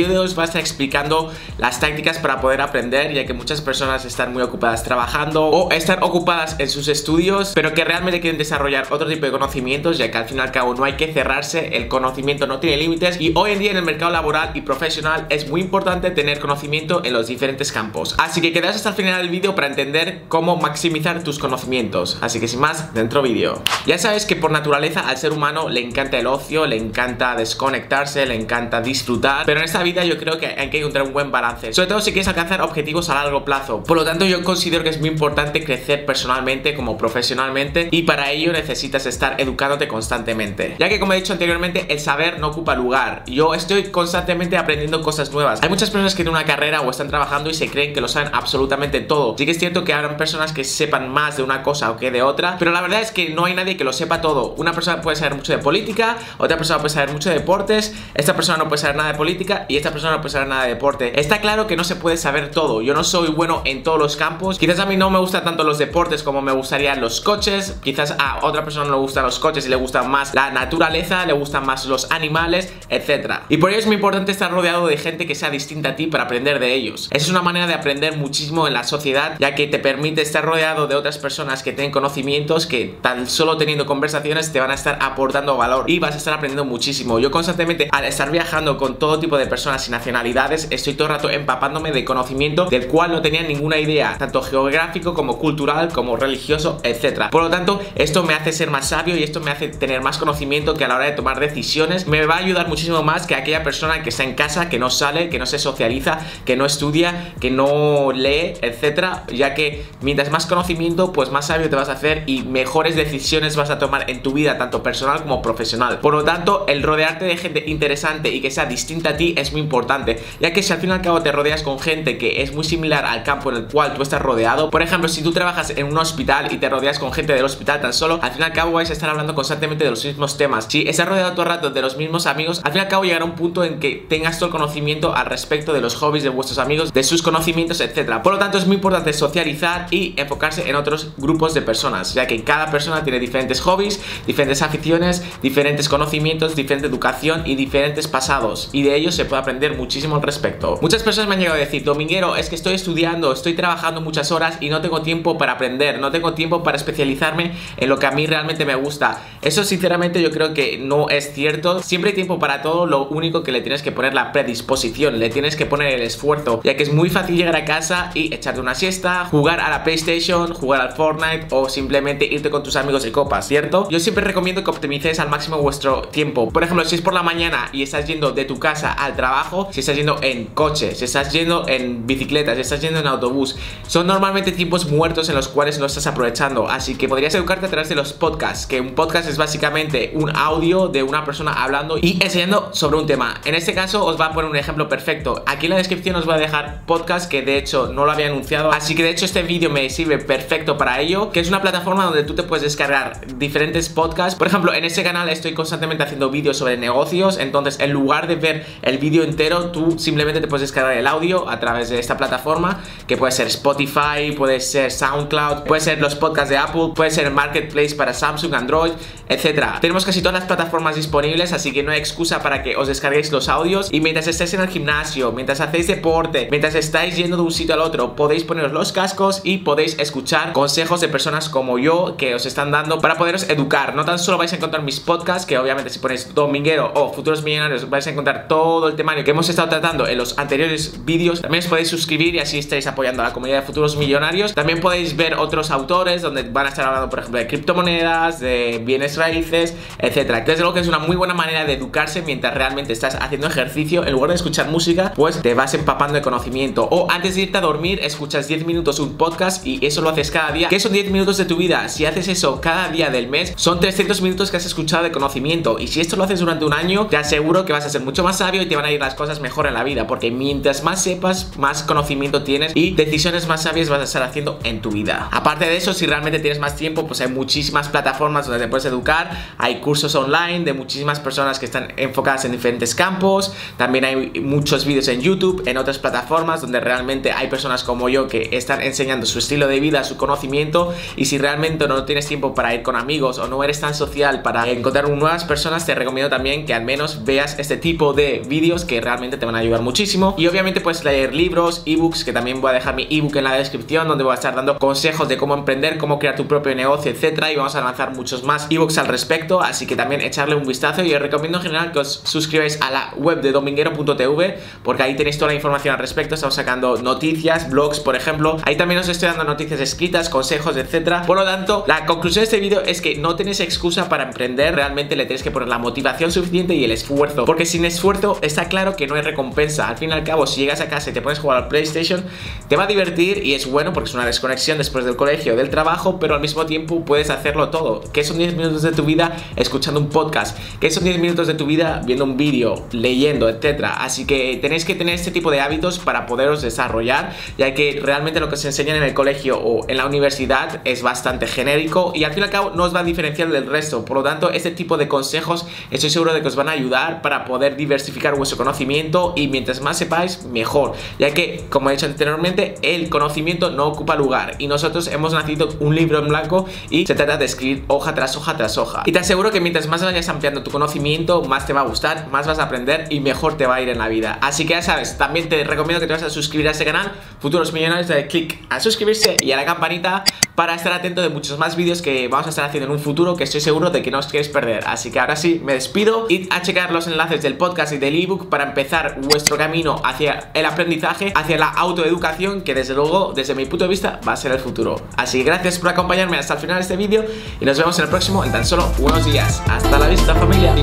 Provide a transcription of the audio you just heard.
En el vídeo os va a estar explicando las tácticas para poder aprender, ya que muchas personas están muy ocupadas trabajando o están ocupadas en sus estudios, pero que realmente quieren desarrollar otro tipo de conocimientos, ya que al fin y al cabo no hay que cerrarse, el conocimiento no tiene límites y hoy en día en el mercado laboral y profesional es muy importante tener conocimiento en los diferentes campos. Así que quedas hasta el final del vídeo para entender cómo maximizar tus conocimientos. Así que sin más, dentro vídeo. Ya sabes que por naturaleza al ser humano le encanta el ocio, le encanta desconectarse, le encanta disfrutar, pero en esta vida yo creo que hay que encontrar un buen balance. Sobre todo si quieres alcanzar objetivos a largo plazo. Por lo tanto, yo considero que es muy importante crecer personalmente como profesionalmente y para ello necesitas estar educándote constantemente. Ya que como he dicho anteriormente, el saber no ocupa lugar. Yo estoy constantemente aprendiendo cosas nuevas. Hay muchas personas que tienen una carrera o están trabajando y se creen que lo saben absolutamente todo. Sí que es cierto que habrán personas que sepan más de una cosa o que de otra, pero la verdad es que no hay nadie que lo sepa todo. Una persona puede saber mucho de política, otra persona puede saber mucho de deportes, esta persona no puede saber nada de política y esta persona no puede saber nada de deporte. Está claro que no se puede saber todo. Yo no soy bueno en todos los campos. Quizás a mí no me gustan tanto los deportes como me gustarían los coches. Quizás a otra persona no le gustan los coches y le gustan más la naturaleza, le gustan más los animales, etc. Y por ello es muy importante estar rodeado de gente que sea distinta a ti para aprender de ellos. Esa es una manera de aprender muchísimo en la sociedad, ya que te permite estar rodeado de otras personas que tienen conocimientos que tan solo teniendo conversaciones te van a estar aportando valor y vas a estar aprendiendo muchísimo. Yo constantemente al estar viajando con todo tipo de de personas y nacionalidades, estoy todo el rato empapándome de conocimiento del cual no tenía ninguna idea, tanto geográfico como cultural, como religioso, etcétera. Por lo tanto, esto me hace ser más sabio y esto me hace tener más conocimiento que a la hora de tomar decisiones me va a ayudar muchísimo más que aquella persona que está en casa, que no sale, que no se socializa, que no estudia, que no lee, etcétera, ya que mientras más conocimiento, pues más sabio te vas a hacer y mejores decisiones vas a tomar en tu vida, tanto personal como profesional. Por lo tanto, el rodearte de gente interesante y que sea distinta a ti es muy importante, ya que si al fin y al cabo te rodeas con gente que es muy similar al campo en el cual tú estás rodeado, por ejemplo, si tú trabajas en un hospital y te rodeas con gente del hospital tan solo, al fin y al cabo vais a estar hablando constantemente de los mismos temas. Si estás rodeado todo el rato de los mismos amigos, al fin y al cabo llegará un punto en que tengas todo el conocimiento al respecto de los hobbies de vuestros amigos, de sus conocimientos, etcétera. Por lo tanto, es muy importante socializar y enfocarse en otros grupos de personas, ya que cada persona tiene diferentes hobbies, diferentes aficiones, diferentes conocimientos, diferente educación y diferentes pasados. Y de ellos se puede aprender muchísimo al respecto. Muchas personas me han llegado a decir, Dominguero, es que estoy estudiando, estoy trabajando muchas horas y no tengo tiempo para aprender, no tengo tiempo para especializarme en lo que a mí realmente me gusta. Eso sinceramente yo creo que no es cierto. Siempre hay tiempo para todo, lo único que le tienes que poner la predisposición, le tienes que poner el esfuerzo, ya que es muy fácil llegar a casa y echarte una siesta, jugar a la PlayStation, jugar al Fortnite o simplemente irte con tus amigos de copas, ¿cierto? Yo siempre recomiendo que optimicéis al máximo vuestro tiempo. Por ejemplo, si es por la mañana y estás yendo de tu casa al trabajo, si estás yendo en coche, si estás yendo en bicicleta, si estás yendo en autobús, son normalmente tiempos muertos en los cuales no estás aprovechando. Así que podrías educarte a través de los podcasts, que un podcast es básicamente un audio de una persona hablando y enseñando sobre un tema. En este caso os va a poner un ejemplo perfecto. Aquí en la descripción os voy a dejar podcast que de hecho no lo había anunciado, así que de hecho este vídeo me sirve perfecto para ello, que es una plataforma donde tú te puedes descargar diferentes podcasts. Por ejemplo, en este canal estoy constantemente haciendo vídeos sobre negocios, entonces en lugar de ver el vídeo entero, tú simplemente te puedes descargar el audio a través de esta plataforma, que puede ser Spotify, puede ser SoundCloud, puede ser los podcasts de Apple, puede ser Marketplace para Samsung, Android, etcétera. Tenemos casi todas las plataformas disponibles, así que no hay excusa para que os descarguéis los audios y mientras estéis en el gimnasio, mientras hacéis deporte, mientras estáis yendo de un sitio al otro, podéis poneros los cascos y podéis escuchar consejos de personas como yo que os están dando para poderos educar. No tan solo vais a encontrar mis podcasts, que obviamente si ponéis Dominguero o Futuros Millonarios vais a encontrar todo el que hemos estado tratando en los anteriores vídeos, también os podéis suscribir y así estáis apoyando a la comunidad de futuros millonarios. También podéis ver otros autores donde van a estar hablando, por ejemplo, de criptomonedas, de bienes raíces, etcétera. Que es algo que es una muy buena manera de educarse mientras realmente estás haciendo ejercicio. En lugar de escuchar música, pues te vas empapando de conocimiento. O antes de irte a dormir, escuchas 10 minutos un podcast y eso lo haces cada día. Que son 10 minutos de tu vida. Si haces eso cada día del mes, son 300 minutos que has escuchado de conocimiento. Y si esto lo haces durante un año, te aseguro que vas a ser mucho más sabio y te van a ir las cosas mejor en la vida. Porque mientras más sepas, más conocimiento tienes y decisiones más sabias vas a estar haciendo en tu vida. Aparte de eso, si realmente tienes más tiempo, pues hay muchísimas plataformas donde te puedes educar. Hay cursos online de muchísimas personas que están enfocadas en diferentes campos. También hay muchos vídeos en YouTube, en otras plataformas donde realmente hay personas como yo que están enseñando su estilo de vida, su conocimiento. Y si realmente no tienes tiempo para ir con amigos o no eres tan social para encontrar nuevas personas, te recomiendo también que al menos veas este tipo de vídeos que realmente te van a ayudar muchísimo. Y obviamente puedes leer libros, ebooks, que también voy a dejar mi ebook en la descripción donde voy a estar dando consejos de cómo emprender, cómo crear tu propio negocio, etcétera. Y vamos a lanzar muchos más ebooks al respecto. Así que también echarle un vistazo y os recomiendo en general que os suscribáis a la web de dominguero.tv porque ahí tenéis toda la información al respecto. Estamos sacando noticias, blogs, por ejemplo. Ahí también os estoy dando noticias escritas, consejos, etcétera. Por lo tanto, la conclusión de este vídeo es que no tenéis excusa para emprender. Realmente le tenéis que poner la motivación suficiente y el esfuerzo. Porque sin esfuerzo está claro que no hay recompensa. Al fin y al cabo, si llegas a casa y te pones a jugar al PlayStation, te va a divertir y es bueno porque es una desconexión después del colegio, del trabajo, pero al mismo tiempo puedes hacerlo todo. Que son 10 minutos de tu vida escuchando un podcast, que son 10 minutos de tu vida viendo un vídeo, leyendo, etcétera. Así que tenéis que tener este tipo de hábitos para poderos desarrollar, ya que realmente lo que se enseña en el colegio o en la universidad es bastante genérico y al fin y al cabo no os va a diferenciar del resto. Por lo tanto, este tipo de consejos estoy seguro de que os van a ayudar para poder diversificar vuestro conocimiento y mientras más sepáis, mejor. Ya que, como he dicho anteriormente, el conocimiento no ocupa lugar y nosotros hemos nacido un libro en blanco y se trata de escribir hoja tras hoja tras hoja. Y te aseguro que mientras más vayas ampliando tu conocimiento, más te va a gustar, más vas a aprender y mejor te va a ir en la vida. Así que ya sabes, también te recomiendo que te vas a suscribir a este canal, Futuros Millonarios, de clic a suscribirse y a la campanita para estar atento de muchos más vídeos que vamos a estar haciendo en un futuro que estoy seguro de que no os queréis perder. Así que ahora sí, me despido. Id a checar los enlaces del podcast y del ebook para empezar vuestro camino hacia el aprendizaje, hacia la autoeducación, que desde luego, desde mi punto de vista, va a ser el futuro. Así que gracias por acompañarme hasta el final de este vídeo y nos vemos en el próximo en tan solo unos días. Hasta la vista familia.